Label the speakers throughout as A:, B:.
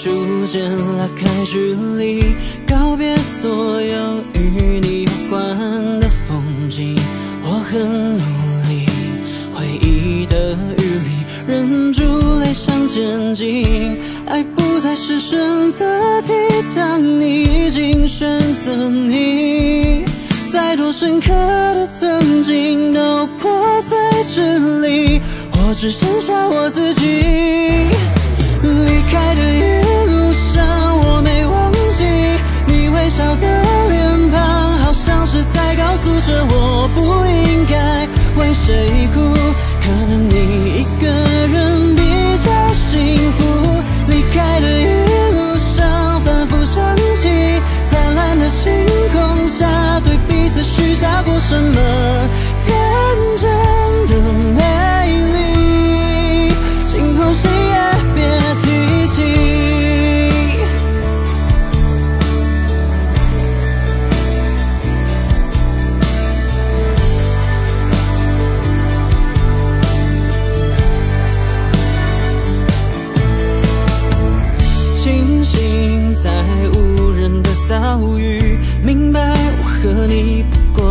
A: 逐渐拉开距离，告别所有与你有关的风景。我很努力，回忆的雨里，忍住泪想前进。爱不再是选择题，当你已经选择你，再多深刻的曾经都破碎支离，我只剩下我自己。谁哭。可能你一个人比较幸福。离开的一路上，反复想起灿烂的星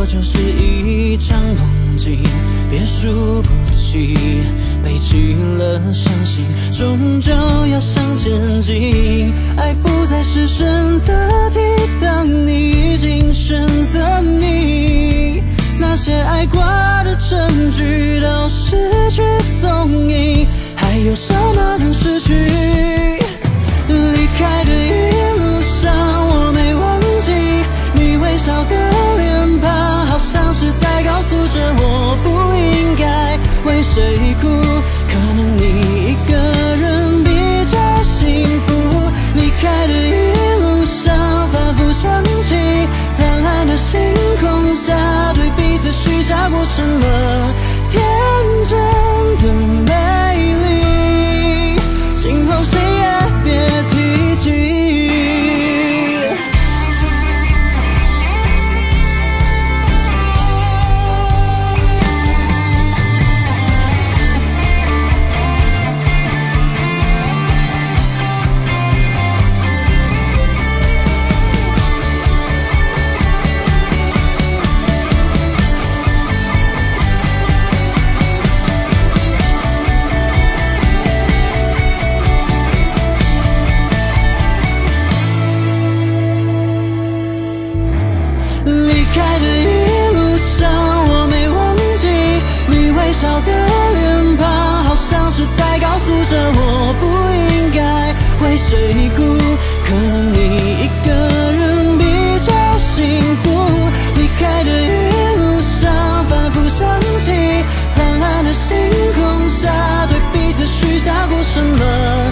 A: 就是一场梦境。别输不起，背弃了伤心，终究要向前进。爱不再是选择题，当你已经选择谁哭。可能你一个人比较幸福。离开的一路上，反复想起灿烂的星空下，对彼此许下过什么笑的脸庞好像是在告诉着我不应该为谁哭可能你一个人比较幸福离开的一路上反复想起灿烂的星空下对彼此许下过什么？